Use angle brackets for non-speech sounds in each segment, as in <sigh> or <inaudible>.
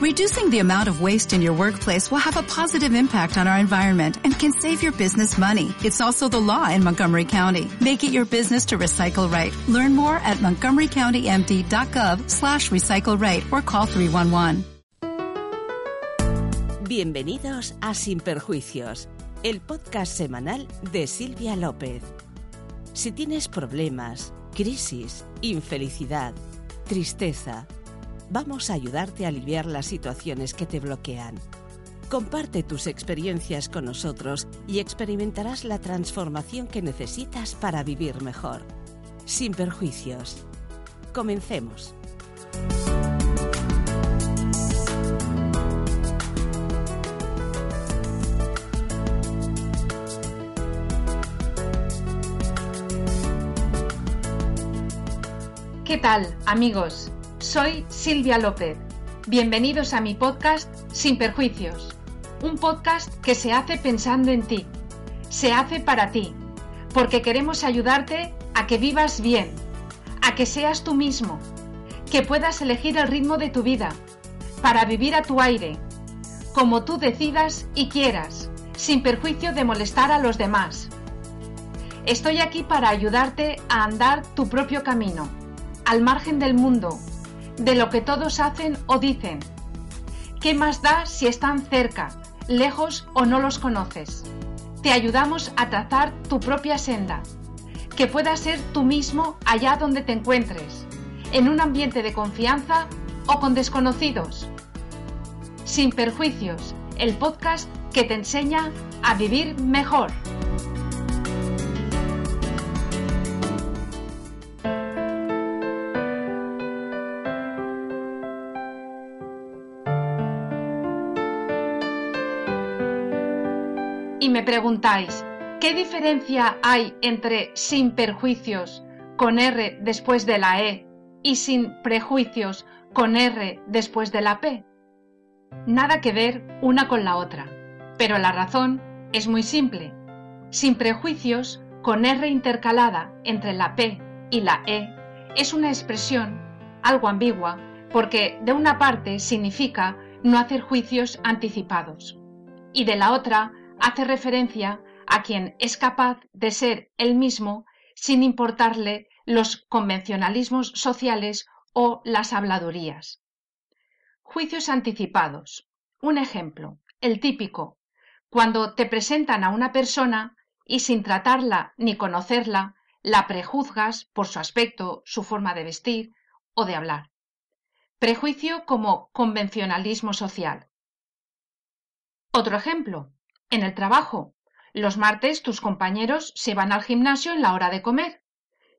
Reducing the amount of waste in your workplace will have a positive impact on our environment and can save your business money. It's also the law in Montgomery County. Make it your business to recycle right. Learn more at montgomerycountymd.gov slash recycle right or call 311. Bienvenidos a Sin Perjuicios, el podcast semanal de Silvia López. Si tienes problemas, crisis, infelicidad, tristeza, vamos a ayudarte a aliviar las situaciones que te bloquean. Comparte tus experiencias con nosotros y experimentarás la transformación que necesitas para vivir mejor. Sin perjuicios. Comencemos. ¿Qué tal, amigos? Soy Silvia López. Bienvenidos a mi podcast Sin Perjuicios, un podcast que se hace pensando en ti, se hace para ti, porque queremos ayudarte a que vivas bien, a que seas tú mismo, que puedas elegir el ritmo de tu vida, para vivir a tu aire, como tú decidas y quieras, sin perjuicio de molestar a los demás. Estoy aquí para ayudarte a andar tu propio camino, al margen del mundo, de lo que todos hacen o dicen. ¿Qué más da si están cerca, lejos o no los conoces? Te ayudamos a trazar tu propia senda, que puedas ser tú mismo allá donde te encuentres, en un ambiente de confianza o con desconocidos. Sin perjuicios, el podcast que te enseña a vivir mejor. Y me preguntáis, ¿qué diferencia hay entre sin perjuicios con R después de la E y sin prejuicios con R después de la P? Nada que ver una con la otra, pero la razón es muy simple. Sin prejuicios con R intercalada entre la P y la E es una expresión algo ambigua porque de una parte significa no hacer juicios anticipados y de la otra hace referencia a quien es capaz de ser él mismo sin importarle los convencionalismos sociales o las habladurías. Juicios anticipados. Un ejemplo, el típico, cuando te presentan a una persona y sin tratarla ni conocerla, la prejuzgas por su aspecto, su forma de vestir o de hablar. Prejuicio como convencionalismo social. Otro ejemplo, en el trabajo. Los martes tus compañeros se van al gimnasio en la hora de comer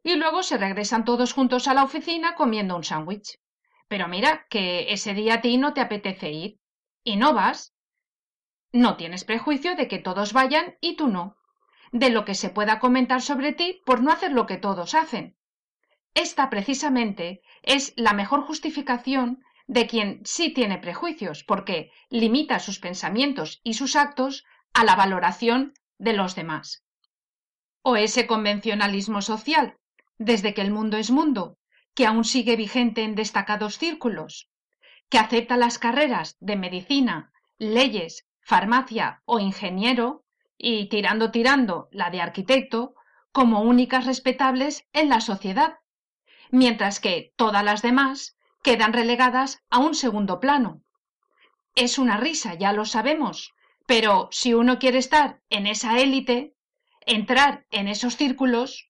y luego se regresan todos juntos a la oficina comiendo un sándwich. Pero mira que ese día a ti no te apetece ir y no vas. No tienes prejuicio de que todos vayan y tú no, de lo que se pueda comentar sobre ti por no hacer lo que todos hacen. Esta precisamente es la mejor justificación de quien sí tiene prejuicios, porque limita sus pensamientos y sus actos a la valoración de los demás. O ese convencionalismo social, desde que el mundo es mundo, que aún sigue vigente en destacados círculos, que acepta las carreras de medicina, leyes, farmacia o ingeniero, y tirando tirando la de arquitecto, como únicas respetables en la sociedad, mientras que todas las demás quedan relegadas a un segundo plano. Es una risa, ya lo sabemos, pero si uno quiere estar en esa élite, entrar en esos círculos,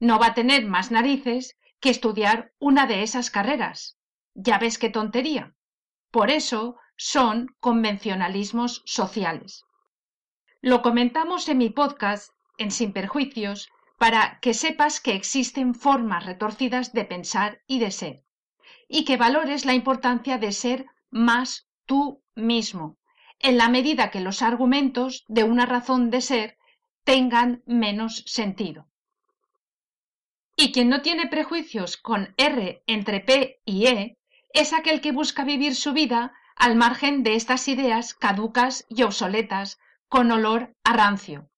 no va a tener más narices que estudiar una de esas carreras. Ya ves qué tontería. Por eso son convencionalismos sociales. Lo comentamos en mi podcast, en Sin Perjuicios, para que sepas que existen formas retorcidas de pensar y de ser, y que valores la importancia de ser más tú mismo, en la medida que los argumentos de una razón de ser tengan menos sentido. Y quien no tiene prejuicios con R entre P y E es aquel que busca vivir su vida al margen de estas ideas caducas y obsoletas con olor a rancio.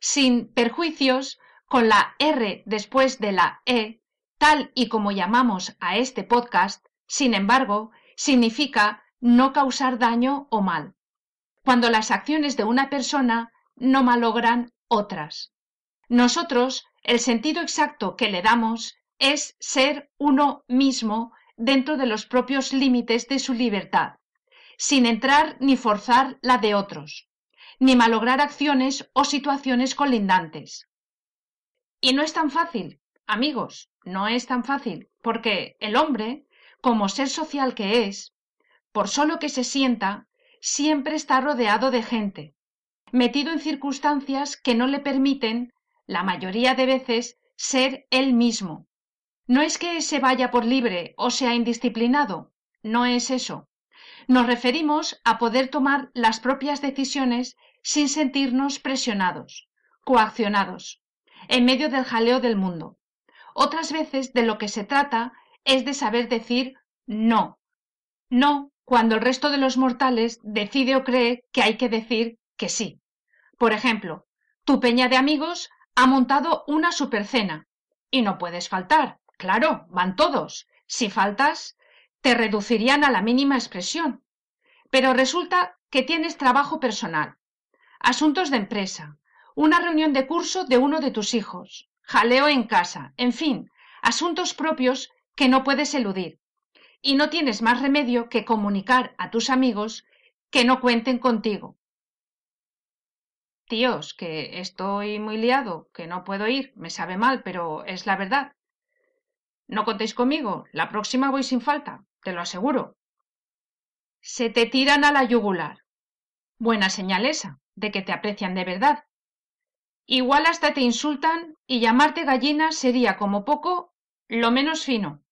Sin perjuicios, con la R después de la E, tal y como llamamos a este podcast, sin embargo, significa no causar daño o mal, cuando las acciones de una persona no malogran otras. Nosotros, el sentido exacto que le damos es ser uno mismo dentro de los propios límites de su libertad, sin entrar ni forzar la de otros, ni malograr acciones o situaciones colindantes. Y no es tan fácil, amigos, no es tan fácil, porque el hombre, como ser social que es, por solo que se sienta, siempre está rodeado de gente, metido en circunstancias que no le permiten, la mayoría de veces, ser él mismo. No es que se vaya por libre o sea indisciplinado, no es eso. Nos referimos a poder tomar las propias decisiones sin sentirnos presionados, coaccionados, en medio del jaleo del mundo. Otras veces de lo que se trata es de saber decir no. No cuando el resto de los mortales decide o cree que hay que decir que sí. Por ejemplo, tu peña de amigos ha montado una supercena y no puedes faltar. Claro, van todos. Si faltas, te reducirían a la mínima expresión. Pero resulta que tienes trabajo personal, asuntos de empresa, una reunión de curso de uno de tus hijos, jaleo en casa, en fin, asuntos propios que no puedes eludir. Y no tienes más remedio que comunicar a tus amigos que no cuenten contigo. Tíos, que estoy muy liado, que no puedo ir, me sabe mal, pero es la verdad. No contéis conmigo, la próxima voy sin falta, te lo aseguro. Se te tiran a la yugular. Buena señal esa, de que te aprecian de verdad. Igual hasta te insultan y llamarte gallina sería como poco lo menos fino.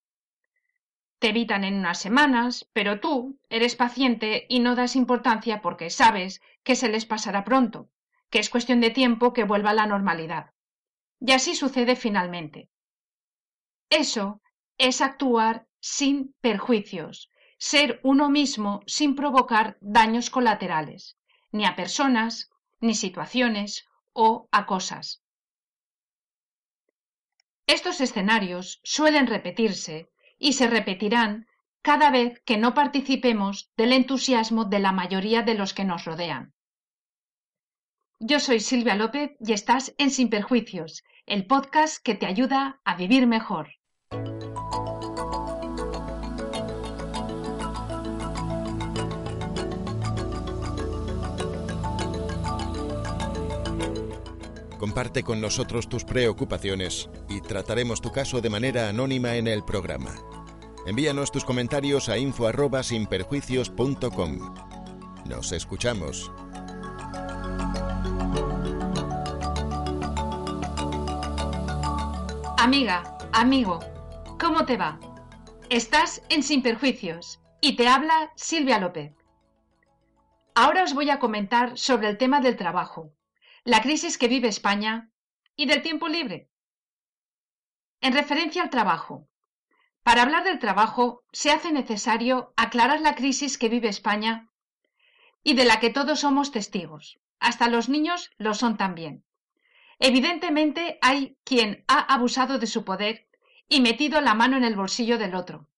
Te evitan en unas semanas, pero tú eres paciente y no das importancia porque sabes que se les pasará pronto, que es cuestión de tiempo que vuelva a la normalidad. Y así sucede finalmente. Eso es actuar sin perjuicios, ser uno mismo sin provocar daños colaterales, ni a personas, ni situaciones o a cosas. Estos escenarios suelen repetirse y se repetirán cada vez que no participemos del entusiasmo de la mayoría de los que nos rodean. Yo soy Silvia López y estás en Sin Perjuicios, el podcast que te ayuda a vivir mejor. Comparte con nosotros tus preocupaciones y trataremos tu caso de manera anónima en el programa. Envíanos tus comentarios a info@sinperjuicios.com. Nos escuchamos. Amiga, amigo, ¿cómo te va? Estás en Sin Perjuicios y te habla Silvia López. Ahora os voy a comentar sobre el tema del trabajo la crisis que vive España y del tiempo libre. En referencia al trabajo. Para hablar del trabajo se hace necesario aclarar la crisis que vive España y de la que todos somos testigos. Hasta los niños lo son también. Evidentemente hay quien ha abusado de su poder y metido la mano en el bolsillo del otro,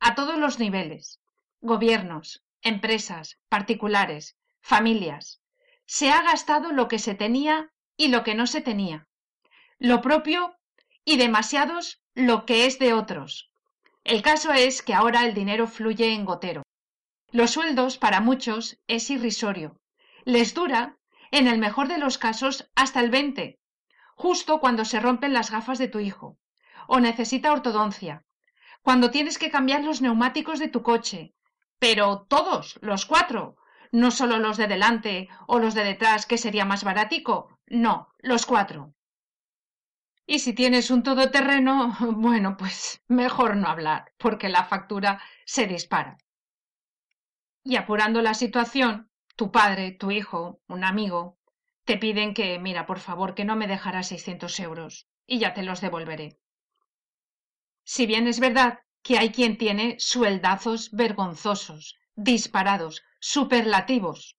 a todos los niveles, gobiernos, empresas, particulares, familias se ha gastado lo que se tenía y lo que no se tenía, lo propio y demasiados lo que es de otros. El caso es que ahora el dinero fluye en gotero. Los sueldos, para muchos, es irrisorio. Les dura, en el mejor de los casos, hasta el 20, justo cuando se rompen las gafas de tu hijo, o necesita ortodoncia, cuando tienes que cambiar los neumáticos de tu coche, pero todos, los cuatro, no solo los de delante o los de detrás, que sería más baratico, no, los cuatro. Y si tienes un todoterreno, <laughs> bueno, pues mejor no hablar, porque la factura se dispara. Y apurando la situación, tu padre, tu hijo, un amigo, te piden que, mira, por favor, que no me dejarás 600 euros y ya te los devolveré. Si bien es verdad que hay quien tiene sueldazos vergonzosos, disparados, superlativos.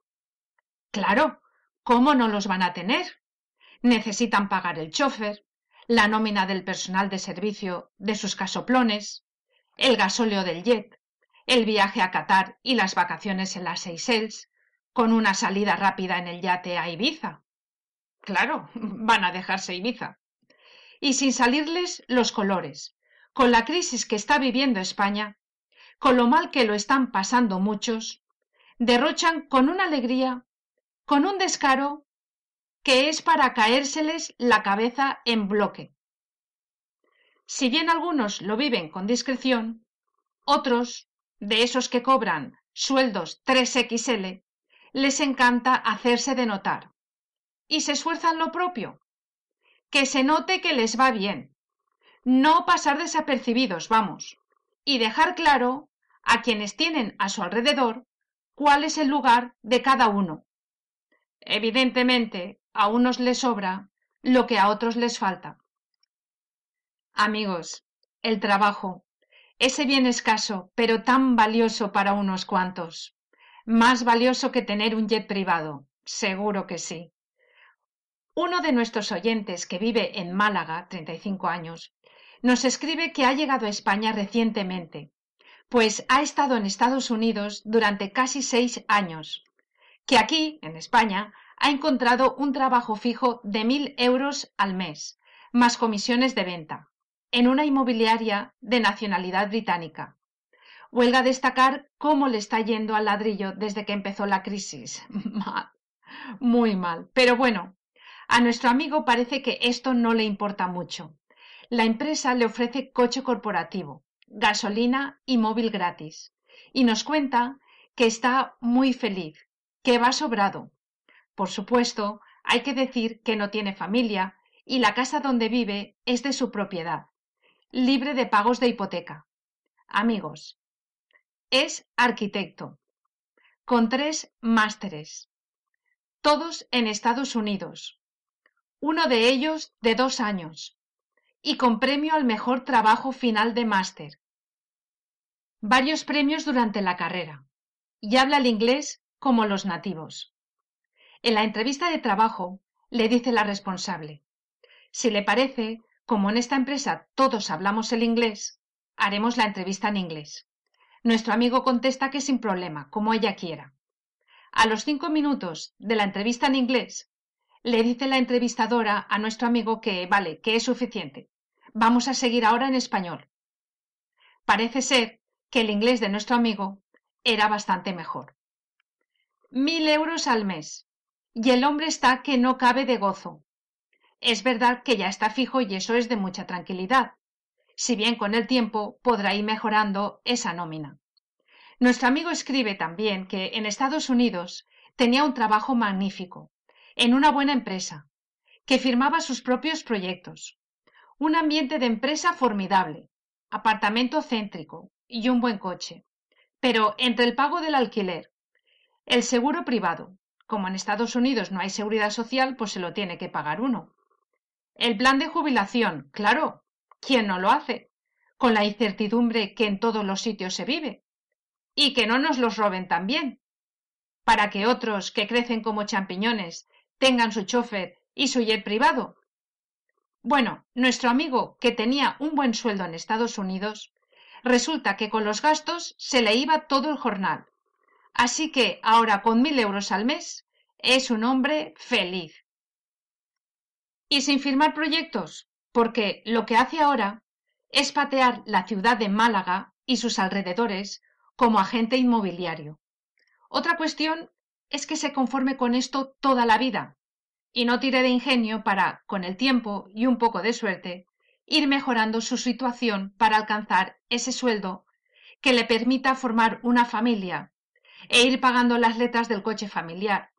Claro, ¿cómo no los van a tener? Necesitan pagar el chofer, la nómina del personal de servicio de sus casoplones, el gasóleo del jet, el viaje a Qatar y las vacaciones en las Seychelles, con una salida rápida en el yate a Ibiza. Claro, <laughs> van a dejarse Ibiza. Y sin salirles los colores, con la crisis que está viviendo España, con lo mal que lo están pasando muchos, derrochan con una alegría, con un descaro, que es para caérseles la cabeza en bloque. Si bien algunos lo viven con discreción, otros, de esos que cobran sueldos 3XL, les encanta hacerse de notar. Y se esfuerzan lo propio. Que se note que les va bien. No pasar desapercibidos, vamos. Y dejar claro a quienes tienen a su alrededor cuál es el lugar de cada uno. Evidentemente, a unos les sobra lo que a otros les falta. Amigos, el trabajo, ese bien escaso, pero tan valioso para unos cuantos. Más valioso que tener un jet privado, seguro que sí. Uno de nuestros oyentes que vive en Málaga, 35 años, nos escribe que ha llegado a España recientemente, pues ha estado en Estados Unidos durante casi seis años, que aquí, en España, ha encontrado un trabajo fijo de mil euros al mes, más comisiones de venta, en una inmobiliaria de nacionalidad británica. Huelga destacar cómo le está yendo al ladrillo desde que empezó la crisis. <laughs> Mal, muy mal. Pero bueno, a nuestro amigo parece que esto no le importa mucho. La empresa le ofrece coche corporativo, gasolina y móvil gratis. Y nos cuenta que está muy feliz, que va sobrado. Por supuesto, hay que decir que no tiene familia y la casa donde vive es de su propiedad, libre de pagos de hipoteca. Amigos, es arquitecto, con tres másteres, todos en Estados Unidos, uno de ellos de dos años, y con premio al mejor trabajo final de máster. Varios premios durante la carrera, y habla el inglés como los nativos. En la entrevista de trabajo le dice la responsable, si le parece, como en esta empresa todos hablamos el inglés, haremos la entrevista en inglés. Nuestro amigo contesta que sin problema, como ella quiera. A los cinco minutos de la entrevista en inglés, le dice la entrevistadora a nuestro amigo que vale, que es suficiente. Vamos a seguir ahora en español. Parece ser que el inglés de nuestro amigo era bastante mejor. Mil euros al mes. Y el hombre está que no cabe de gozo. Es verdad que ya está fijo y eso es de mucha tranquilidad si bien con el tiempo podrá ir mejorando esa nómina. Nuestro amigo escribe también que en Estados Unidos tenía un trabajo magnífico, en una buena empresa, que firmaba sus propios proyectos, un ambiente de empresa formidable, apartamento céntrico y un buen coche. Pero entre el pago del alquiler, el seguro privado, como en Estados Unidos no hay seguridad social, pues se lo tiene que pagar uno. El plan de jubilación, claro, ¿Quién no lo hace? Con la incertidumbre que en todos los sitios se vive. Y que no nos los roben también. Para que otros que crecen como champiñones tengan su chofer y su jet privado. Bueno, nuestro amigo, que tenía un buen sueldo en Estados Unidos, resulta que con los gastos se le iba todo el jornal. Así que ahora con mil euros al mes es un hombre feliz. ¿Y sin firmar proyectos? porque lo que hace ahora es patear la ciudad de Málaga y sus alrededores como agente inmobiliario. Otra cuestión es que se conforme con esto toda la vida y no tire de ingenio para, con el tiempo y un poco de suerte, ir mejorando su situación para alcanzar ese sueldo que le permita formar una familia e ir pagando las letras del coche familiar,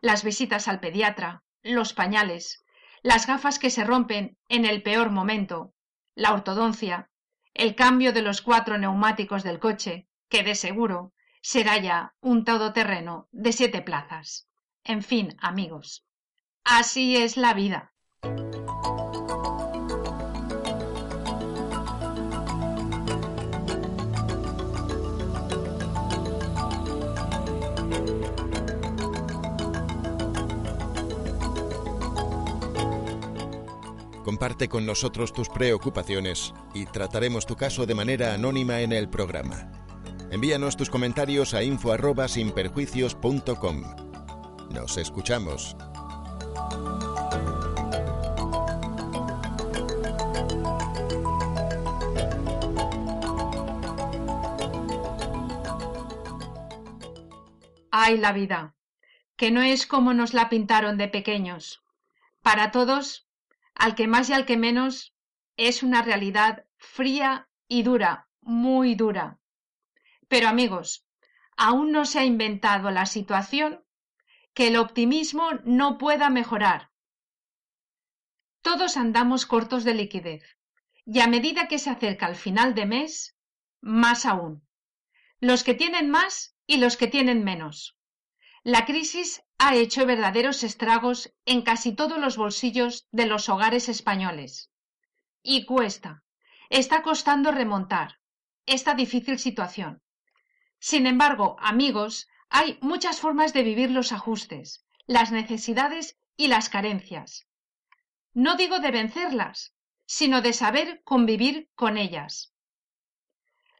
las visitas al pediatra, los pañales, las gafas que se rompen en el peor momento, la ortodoncia, el cambio de los cuatro neumáticos del coche, que de seguro será ya un todoterreno de siete plazas. En fin, amigos, así es la vida. Comparte con nosotros tus preocupaciones y trataremos tu caso de manera anónima en el programa. Envíanos tus comentarios a info arroba sinperjuicios.com. Nos escuchamos. Ay, la vida, que no es como nos la pintaron de pequeños. Para todos, al que más y al que menos, es una realidad fría y dura, muy dura. Pero amigos, aún no se ha inventado la situación que el optimismo no pueda mejorar. Todos andamos cortos de liquidez y a medida que se acerca el final de mes, más aún. Los que tienen más y los que tienen menos. La crisis ha hecho verdaderos estragos en casi todos los bolsillos de los hogares españoles. Y cuesta, está costando remontar esta difícil situación. Sin embargo, amigos, hay muchas formas de vivir los ajustes, las necesidades y las carencias. No digo de vencerlas, sino de saber convivir con ellas.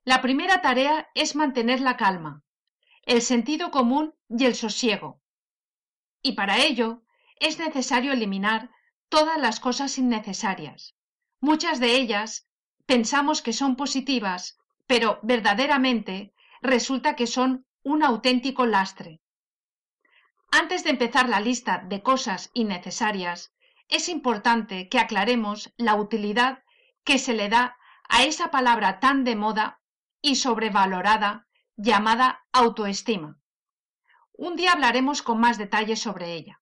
La primera tarea es mantener la calma, el sentido común y el sosiego. Y para ello es necesario eliminar todas las cosas innecesarias. Muchas de ellas pensamos que son positivas, pero verdaderamente resulta que son un auténtico lastre. Antes de empezar la lista de cosas innecesarias, es importante que aclaremos la utilidad que se le da a esa palabra tan de moda y sobrevalorada llamada autoestima. Un día hablaremos con más detalles sobre ella.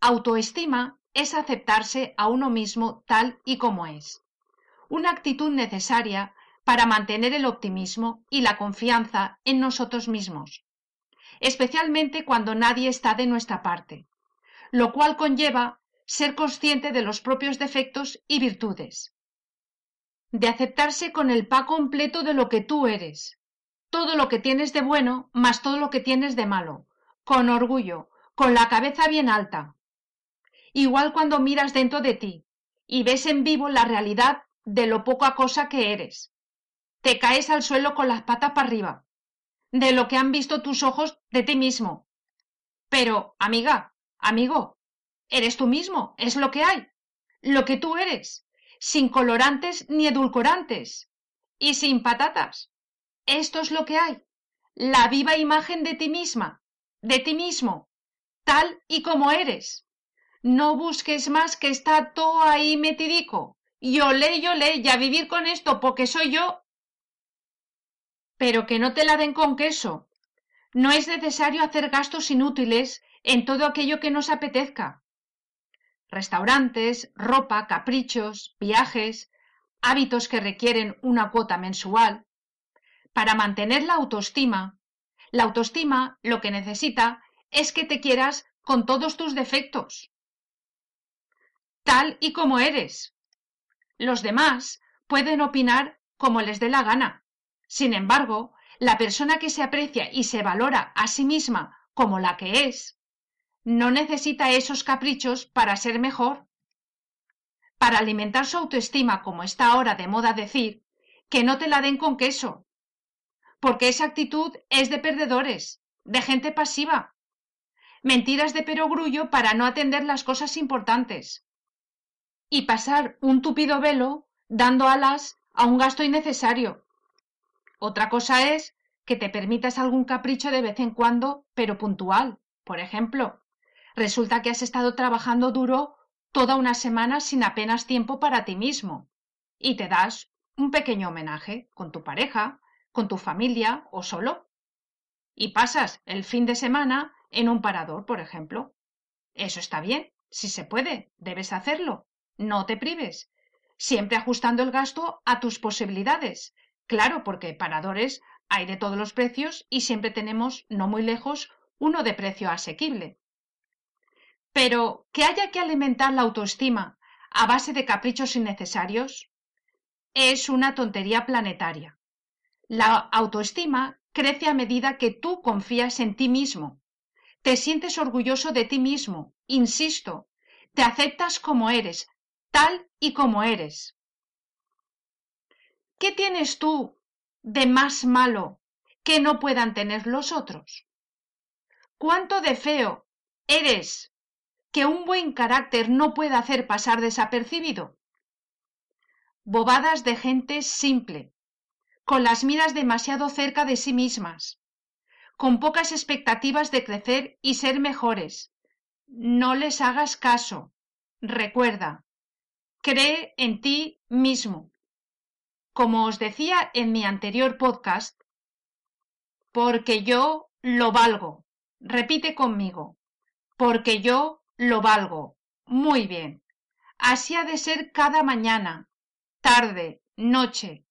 Autoestima es aceptarse a uno mismo tal y como es, una actitud necesaria para mantener el optimismo y la confianza en nosotros mismos, especialmente cuando nadie está de nuestra parte, lo cual conlleva ser consciente de los propios defectos y virtudes, de aceptarse con el pa completo de lo que tú eres, todo lo que tienes de bueno más todo lo que tienes de malo, con orgullo, con la cabeza bien alta. Igual cuando miras dentro de ti y ves en vivo la realidad de lo poca cosa que eres. Te caes al suelo con las patas para arriba, de lo que han visto tus ojos de ti mismo. Pero, amiga, amigo, eres tú mismo, es lo que hay, lo que tú eres, sin colorantes ni edulcorantes, y sin patatas. Esto es lo que hay, la viva imagen de ti misma, de ti mismo, tal y como eres. No busques más que está todo ahí metidico. Yo le, yo le, ya vivir con esto porque soy yo. Pero que no te la den con queso. No es necesario hacer gastos inútiles en todo aquello que nos apetezca. Restaurantes, ropa, caprichos, viajes, hábitos que requieren una cuota mensual, para mantener la autoestima. La autoestima lo que necesita es que te quieras con todos tus defectos, tal y como eres. Los demás pueden opinar como les dé la gana. Sin embargo, la persona que se aprecia y se valora a sí misma como la que es, no necesita esos caprichos para ser mejor. Para alimentar su autoestima, como está ahora de moda decir, que no te la den con queso, porque esa actitud es de perdedores, de gente pasiva. Mentiras de perogrullo para no atender las cosas importantes. Y pasar un tupido velo dando alas a un gasto innecesario. Otra cosa es que te permitas algún capricho de vez en cuando, pero puntual. Por ejemplo, resulta que has estado trabajando duro toda una semana sin apenas tiempo para ti mismo y te das un pequeño homenaje con tu pareja con tu familia o solo. Y pasas el fin de semana en un parador, por ejemplo. Eso está bien, si se puede, debes hacerlo. No te prives. Siempre ajustando el gasto a tus posibilidades. Claro, porque paradores hay de todos los precios y siempre tenemos, no muy lejos, uno de precio asequible. Pero que haya que alimentar la autoestima a base de caprichos innecesarios es una tontería planetaria. La autoestima crece a medida que tú confías en ti mismo. Te sientes orgulloso de ti mismo, insisto, te aceptas como eres, tal y como eres. ¿Qué tienes tú de más malo que no puedan tener los otros? ¿Cuánto de feo eres que un buen carácter no pueda hacer pasar desapercibido? Bobadas de gente simple, con las miras demasiado cerca de sí mismas, con pocas expectativas de crecer y ser mejores. No les hagas caso. Recuerda, cree en ti mismo. Como os decía en mi anterior podcast, porque yo lo valgo. Repite conmigo, porque yo lo valgo. Muy bien. Así ha de ser cada mañana, tarde, noche.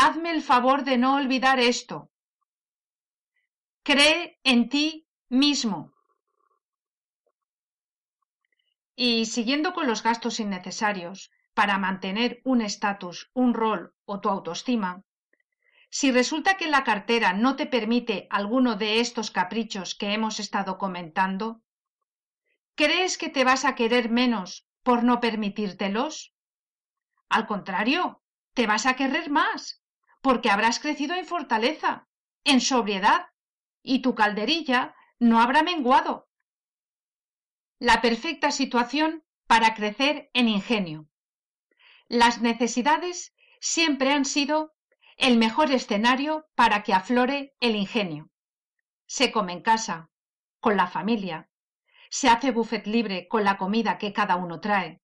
Hazme el favor de no olvidar esto. Cree en ti mismo. Y siguiendo con los gastos innecesarios para mantener un estatus, un rol o tu autoestima, si resulta que la cartera no te permite alguno de estos caprichos que hemos estado comentando, ¿crees que te vas a querer menos por no permitírtelos? Al contrario, te vas a querer más, porque habrás crecido en fortaleza, en sobriedad, y tu calderilla no habrá menguado. La perfecta situación para crecer en ingenio. Las necesidades siempre han sido el mejor escenario para que aflore el ingenio. Se come en casa, con la familia, se hace buffet libre con la comida que cada uno trae,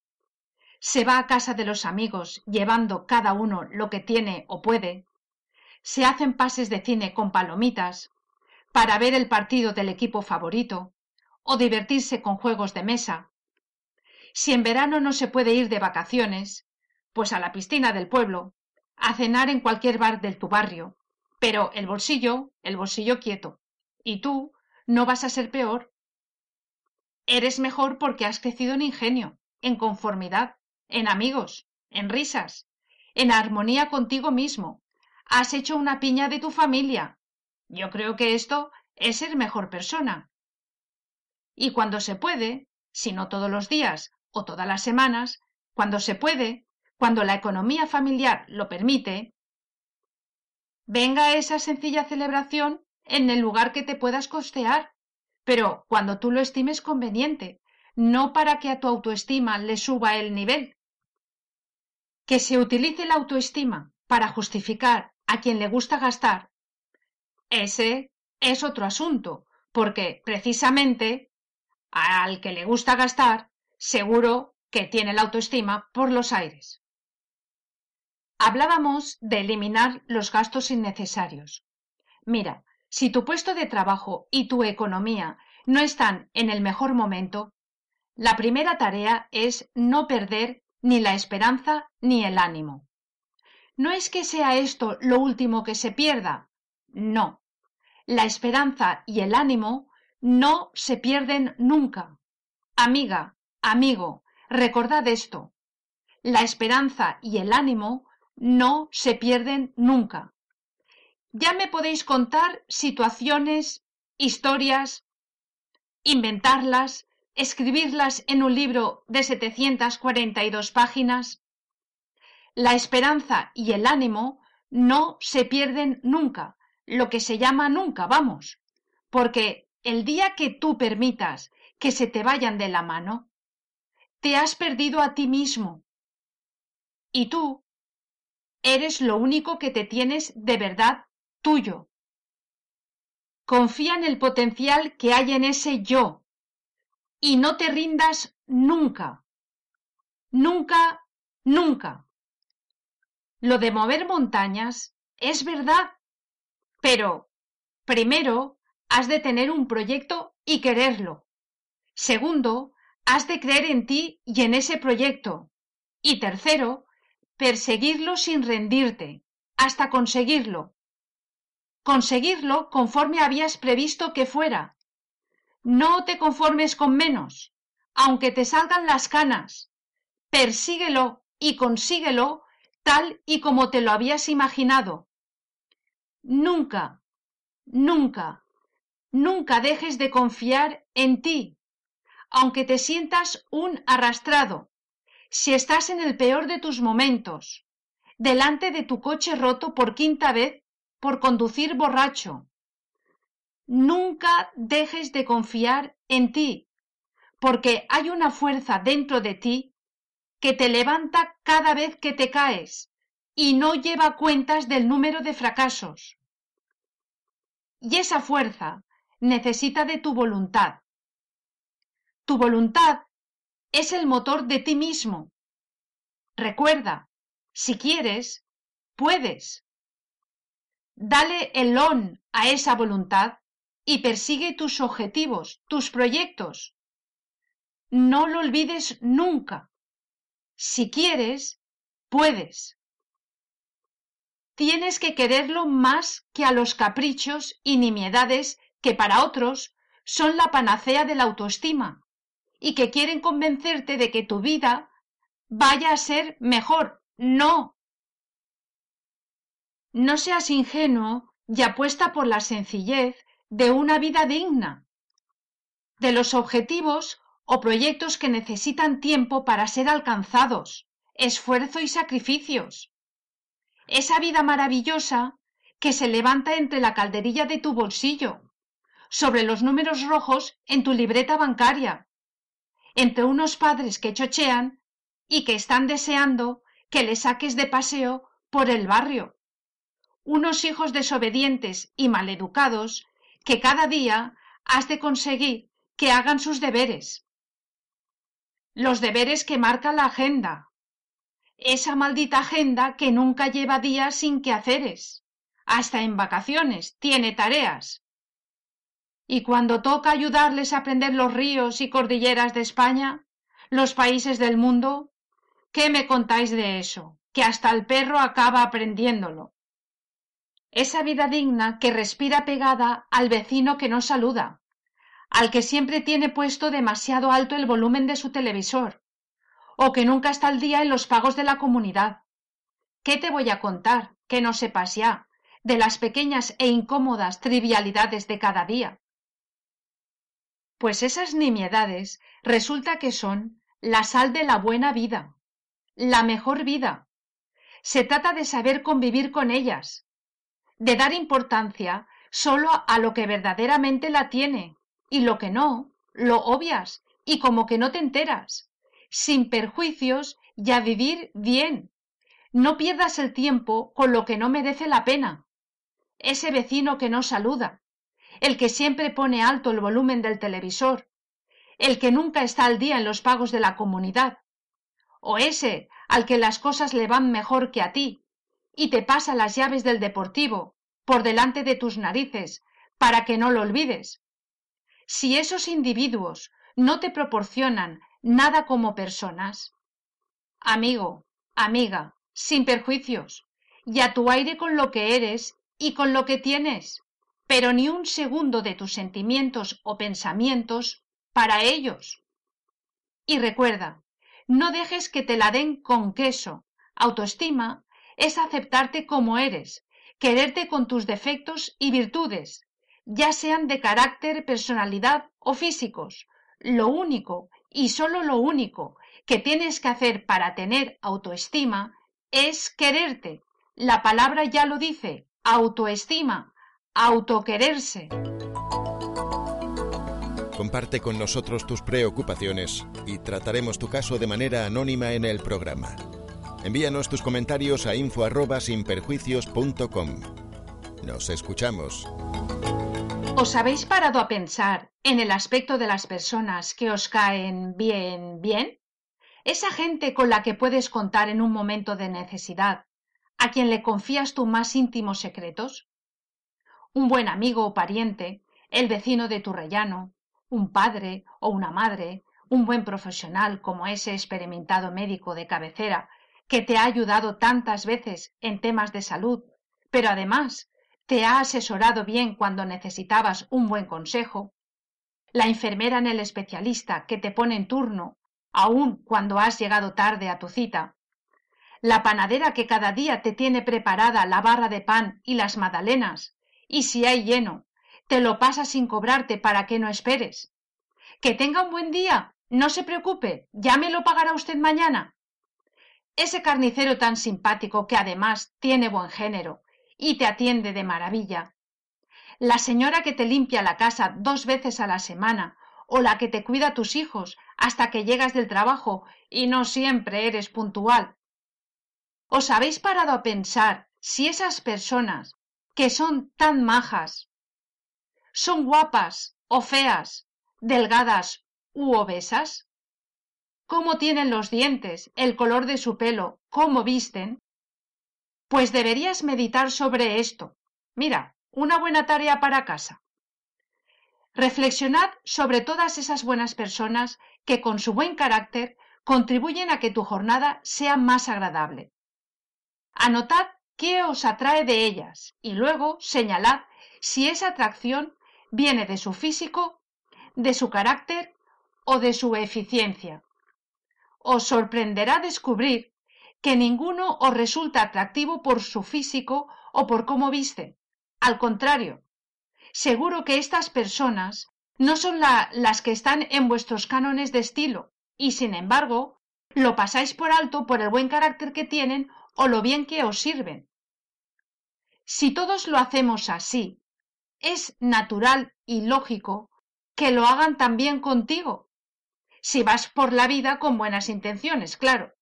se va a casa de los amigos llevando cada uno lo que tiene o puede, se hacen pases de cine con palomitas para ver el partido del equipo favorito o divertirse con juegos de mesa. Si en verano no se puede ir de vacaciones, pues a la piscina del pueblo a cenar en cualquier bar de tu barrio, pero el bolsillo, el bolsillo quieto. Y tú no vas a ser peor. Eres mejor porque has crecido en ingenio, en conformidad, en amigos, en risas, en armonía contigo mismo. Has hecho una piña de tu familia. Yo creo que esto es ser mejor persona. Y cuando se puede, si no todos los días o todas las semanas, cuando se puede, cuando la economía familiar lo permite, venga esa sencilla celebración en el lugar que te puedas costear, pero cuando tú lo estimes conveniente, no para que a tu autoestima le suba el nivel. Que se utilice la autoestima para justificar a quien le gusta gastar, ese es otro asunto, porque precisamente al que le gusta gastar, seguro que tiene la autoestima por los aires. Hablábamos de eliminar los gastos innecesarios. Mira, si tu puesto de trabajo y tu economía no están en el mejor momento, la primera tarea es no perder ni la esperanza ni el ánimo. No es que sea esto lo último que se pierda, no. La esperanza y el ánimo no se pierden nunca. Amiga, amigo, recordad esto. La esperanza y el ánimo no se pierden nunca. Ya me podéis contar situaciones, historias, inventarlas, escribirlas en un libro de 742 páginas. La esperanza y el ánimo no se pierden nunca, lo que se llama nunca, vamos, porque el día que tú permitas que se te vayan de la mano, te has perdido a ti mismo. Y tú Eres lo único que te tienes de verdad tuyo. Confía en el potencial que hay en ese yo y no te rindas nunca. Nunca, nunca. Lo de mover montañas es verdad, pero primero has de tener un proyecto y quererlo. Segundo, has de creer en ti y en ese proyecto. Y tercero, perseguirlo sin rendirte, hasta conseguirlo. Conseguirlo conforme habías previsto que fuera. No te conformes con menos, aunque te salgan las canas. Persíguelo y consíguelo tal y como te lo habías imaginado. Nunca, nunca, nunca dejes de confiar en ti, aunque te sientas un arrastrado, si estás en el peor de tus momentos, delante de tu coche roto por quinta vez por conducir borracho. Nunca dejes de confiar en ti, porque hay una fuerza dentro de ti que te levanta cada vez que te caes y no lleva cuentas del número de fracasos. Y esa fuerza necesita de tu voluntad. Tu voluntad es el motor de ti mismo. Recuerda, si quieres, puedes. Dale el on a esa voluntad y persigue tus objetivos, tus proyectos. No lo olvides nunca. Si quieres, puedes. Tienes que quererlo más que a los caprichos y nimiedades que para otros son la panacea de la autoestima y que quieren convencerte de que tu vida vaya a ser mejor. No. No seas ingenuo y apuesta por la sencillez de una vida digna, de los objetivos o proyectos que necesitan tiempo para ser alcanzados, esfuerzo y sacrificios. Esa vida maravillosa que se levanta entre la calderilla de tu bolsillo, sobre los números rojos en tu libreta bancaria, entre unos padres que chochean y que están deseando que le saques de paseo por el barrio, unos hijos desobedientes y maleducados que cada día has de conseguir que hagan sus deberes. Los deberes que marca la agenda, esa maldita agenda que nunca lleva días sin quehaceres. Hasta en vacaciones tiene tareas. Y cuando toca ayudarles a aprender los ríos y cordilleras de España, los países del mundo, ¿qué me contáis de eso? Que hasta el perro acaba aprendiéndolo. Esa vida digna que respira pegada al vecino que no saluda, al que siempre tiene puesto demasiado alto el volumen de su televisor, o que nunca está al día en los pagos de la comunidad. ¿Qué te voy a contar que no sepas ya de las pequeñas e incómodas trivialidades de cada día? Pues esas nimiedades resulta que son la sal de la buena vida, la mejor vida. Se trata de saber convivir con ellas, de dar importancia solo a lo que verdaderamente la tiene, y lo que no, lo obvias, y como que no te enteras. Sin perjuicios y a vivir bien. No pierdas el tiempo con lo que no merece la pena. Ese vecino que no saluda, el que siempre pone alto el volumen del televisor, el que nunca está al día en los pagos de la comunidad, o ese al que las cosas le van mejor que a ti, y te pasa las llaves del deportivo por delante de tus narices para que no lo olvides. Si esos individuos no te proporcionan nada como personas. Amigo, amiga, sin perjuicios, y a tu aire con lo que eres y con lo que tienes, pero ni un segundo de tus sentimientos o pensamientos para ellos. Y recuerda, no dejes que te la den con queso. Autoestima es aceptarte como eres, quererte con tus defectos y virtudes, ya sean de carácter, personalidad o físicos. Lo único y solo lo único que tienes que hacer para tener autoestima es quererte. La palabra ya lo dice, autoestima, autoquererse. Comparte con nosotros tus preocupaciones y trataremos tu caso de manera anónima en el programa. Envíanos tus comentarios a info@sinperjuicios.com. Nos escuchamos. ¿Os habéis parado a pensar en el aspecto de las personas que os caen bien, bien? Esa gente con la que puedes contar en un momento de necesidad, a quien le confías tus más íntimos secretos. Un buen amigo o pariente, el vecino de tu rellano, un padre o una madre, un buen profesional como ese experimentado médico de cabecera que te ha ayudado tantas veces en temas de salud, pero además te ha asesorado bien cuando necesitabas un buen consejo, la enfermera en el especialista que te pone en turno, aun cuando has llegado tarde a tu cita, la panadera que cada día te tiene preparada la barra de pan y las magdalenas, y si hay lleno, te lo pasa sin cobrarte para que no esperes. Que tenga un buen día, no se preocupe, ya me lo pagará usted mañana. Ese carnicero tan simpático que además tiene buen género y te atiende de maravilla. La señora que te limpia la casa dos veces a la semana o la que te cuida a tus hijos hasta que llegas del trabajo y no siempre eres puntual. ¿Os habéis parado a pensar si esas personas que son tan majas son guapas o feas, delgadas u obesas? ¿Cómo tienen los dientes, el color de su pelo, cómo visten? Pues deberías meditar sobre esto. Mira, una buena tarea para casa. Reflexionad sobre todas esas buenas personas que con su buen carácter contribuyen a que tu jornada sea más agradable. Anotad qué os atrae de ellas y luego señalad si esa atracción viene de su físico, de su carácter o de su eficiencia. Os sorprenderá descubrir que ninguno os resulta atractivo por su físico o por cómo viste. Al contrario, seguro que estas personas no son las que están en vuestros cánones de estilo, y sin embargo, lo pasáis por alto por el buen carácter que tienen o lo bien que os sirven. Si todos lo hacemos así, es natural y lógico que lo hagan también contigo. Si vas por la vida con buenas intenciones, claro.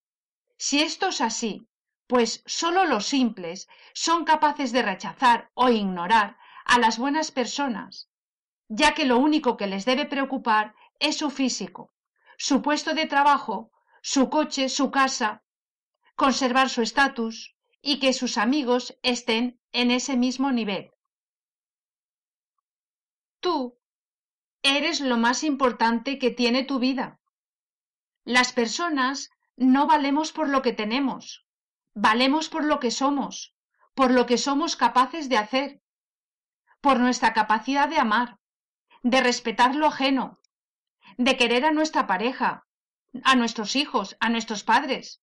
Si esto es así, pues sólo los simples son capaces de rechazar o ignorar a las buenas personas, ya que lo único que les debe preocupar es su físico, su puesto de trabajo, su coche, su casa, conservar su estatus y que sus amigos estén en ese mismo nivel. Tú eres lo más importante que tiene tu vida. Las personas no valemos por lo que tenemos, valemos por lo que somos, por lo que somos capaces de hacer, por nuestra capacidad de amar, de respetar lo ajeno, de querer a nuestra pareja, a nuestros hijos, a nuestros padres,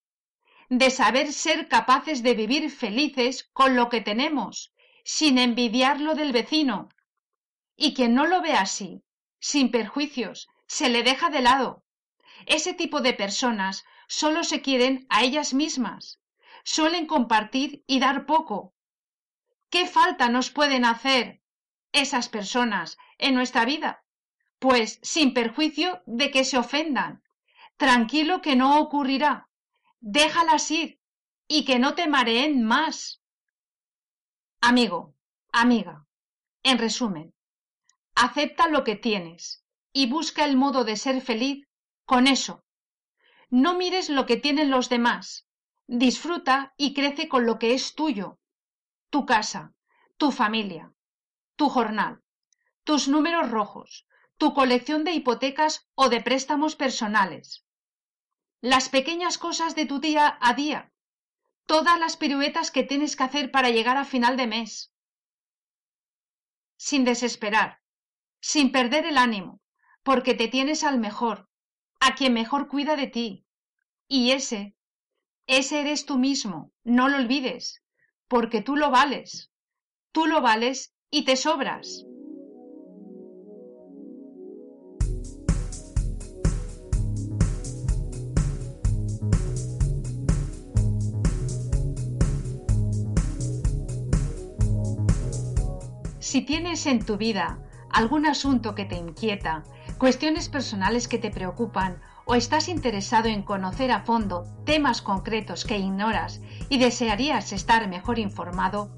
de saber ser capaces de vivir felices con lo que tenemos, sin envidiar lo del vecino. Y quien no lo ve así, sin perjuicios, se le deja de lado. Ese tipo de personas solo se quieren a ellas mismas, suelen compartir y dar poco. ¿Qué falta nos pueden hacer esas personas en nuestra vida? Pues sin perjuicio de que se ofendan. Tranquilo que no ocurrirá. Déjalas ir y que no te mareen más. Amigo, amiga, en resumen, acepta lo que tienes y busca el modo de ser feliz con eso. No mires lo que tienen los demás. Disfruta y crece con lo que es tuyo, tu casa, tu familia, tu jornal, tus números rojos, tu colección de hipotecas o de préstamos personales, las pequeñas cosas de tu día a día, todas las piruetas que tienes que hacer para llegar a final de mes. Sin desesperar, sin perder el ánimo, porque te tienes al mejor, a quien mejor cuida de ti. Y ese, ese eres tú mismo, no lo olvides, porque tú lo vales. Tú lo vales y te sobras. Si tienes en tu vida algún asunto que te inquieta, cuestiones personales que te preocupan o estás interesado en conocer a fondo temas concretos que ignoras y desearías estar mejor informado,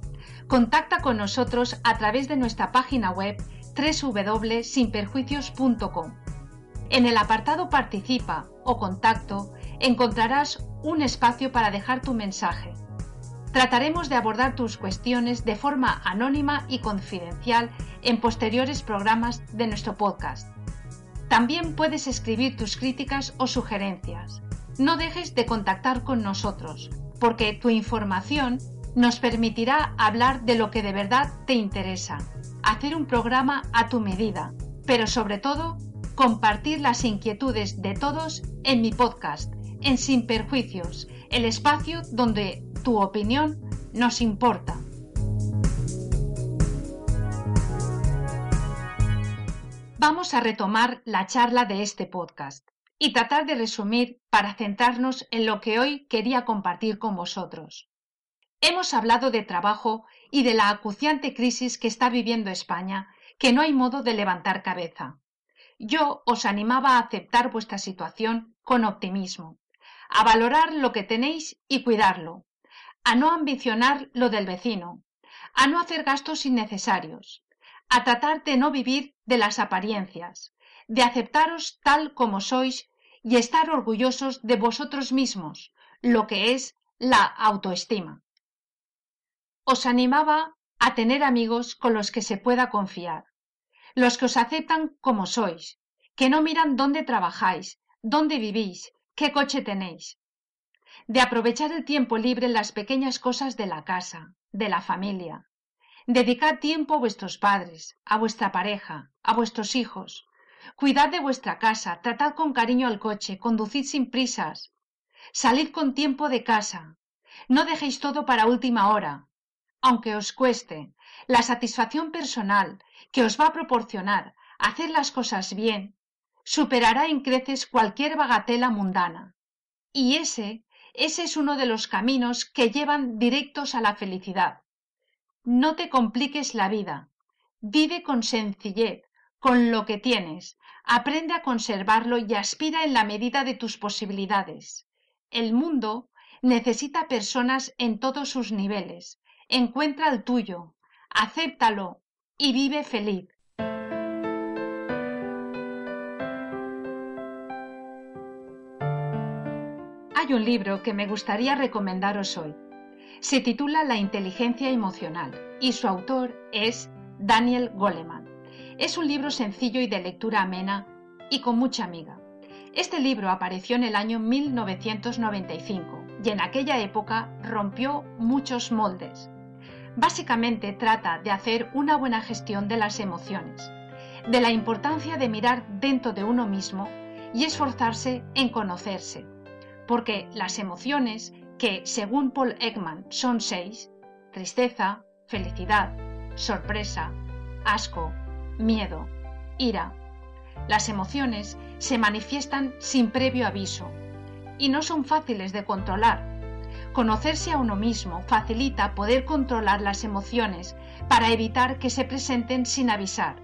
Contacta con nosotros a través de nuestra página web www.sinperjuicios.com. En el apartado Participa o Contacto encontrarás un espacio para dejar tu mensaje. Trataremos de abordar tus cuestiones de forma anónima y confidencial en posteriores programas de nuestro podcast. También puedes escribir tus críticas o sugerencias. No dejes de contactar con nosotros, porque tu información nos permitirá hablar de lo que de verdad te interesa, hacer un programa a tu medida, pero sobre todo compartir las inquietudes de todos en mi podcast, en Sin Perjuicios, el espacio donde tu opinión nos importa. Vamos a retomar la charla de este podcast y tratar de resumir para centrarnos en lo que hoy quería compartir con vosotros. Hemos hablado de trabajo y de la acuciante crisis que está viviendo España, que no hay modo de levantar cabeza. Yo os animaba a aceptar vuestra situación con optimismo, a valorar lo que tenéis y cuidarlo, a no ambicionar lo del vecino, a no hacer gastos innecesarios, a tratar de no vivir de las apariencias, de aceptaros tal como sois y estar orgullosos de vosotros mismos, lo que es la autoestima. Os animaba a tener amigos con los que se pueda confiar, los que os aceptan como sois, que no miran dónde trabajáis, dónde vivís, qué coche tenéis, de aprovechar el tiempo libre en las pequeñas cosas de la casa, de la familia. Dedicad tiempo a vuestros padres, a vuestra pareja, a vuestros hijos. Cuidad de vuestra casa, tratad con cariño al coche, conducid sin prisas. Salid con tiempo de casa. No dejéis todo para última hora. Aunque os cueste, la satisfacción personal que os va a proporcionar hacer las cosas bien superará en creces cualquier bagatela mundana. Y ese ese es uno de los caminos que llevan directos a la felicidad. No te compliques la vida. Vive con sencillez, con lo que tienes. Aprende a conservarlo y aspira en la medida de tus posibilidades. El mundo necesita personas en todos sus niveles. Encuentra el tuyo, acéptalo y vive feliz. Un libro que me gustaría recomendaros hoy. Se titula La inteligencia emocional y su autor es Daniel Goleman. Es un libro sencillo y de lectura amena y con mucha amiga. Este libro apareció en el año 1995 y en aquella época rompió muchos moldes. Básicamente trata de hacer una buena gestión de las emociones, de la importancia de mirar dentro de uno mismo y esforzarse en conocerse, porque las emociones, que según Paul Ekman son seis, tristeza, felicidad, sorpresa, asco, miedo, ira, las emociones se manifiestan sin previo aviso y no son fáciles de controlar. Conocerse a uno mismo facilita poder controlar las emociones para evitar que se presenten sin avisar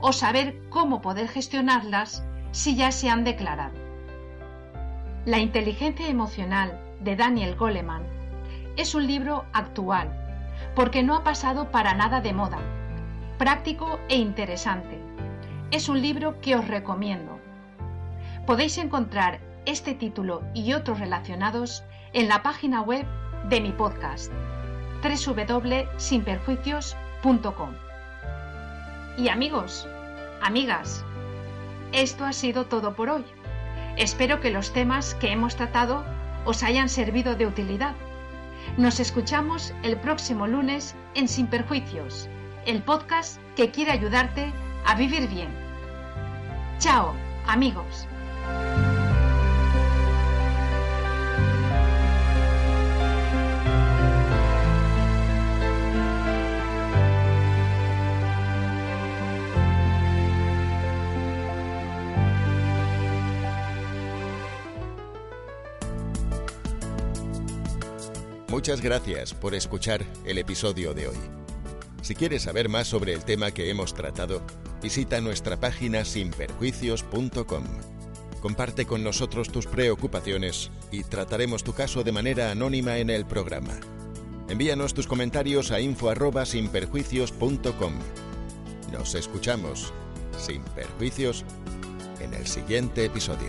o saber cómo poder gestionarlas si ya se han declarado. La inteligencia emocional de Daniel Goleman es un libro actual, porque no ha pasado para nada de moda, práctico e interesante. Es un libro que os recomiendo. Podéis encontrar este título y otros relacionados en la página web de mi podcast www.sinperjuicios.com. Y amigos, amigas, esto ha sido todo por hoy. Espero que los temas que hemos tratado os hayan servido de utilidad. Nos escuchamos el próximo lunes en Sin Perjuicios, el podcast que quiere ayudarte a vivir bien. Chao, amigos. Muchas gracias por escuchar el episodio de hoy. Si quieres saber más sobre el tema que hemos tratado, visita nuestra página sinperjuicios.com. Comparte con nosotros tus preocupaciones y trataremos tu caso de manera anónima en el programa. Envíanos tus comentarios a info@sinperjuicios.com. Nos escuchamos sin perjuicios en el siguiente episodio.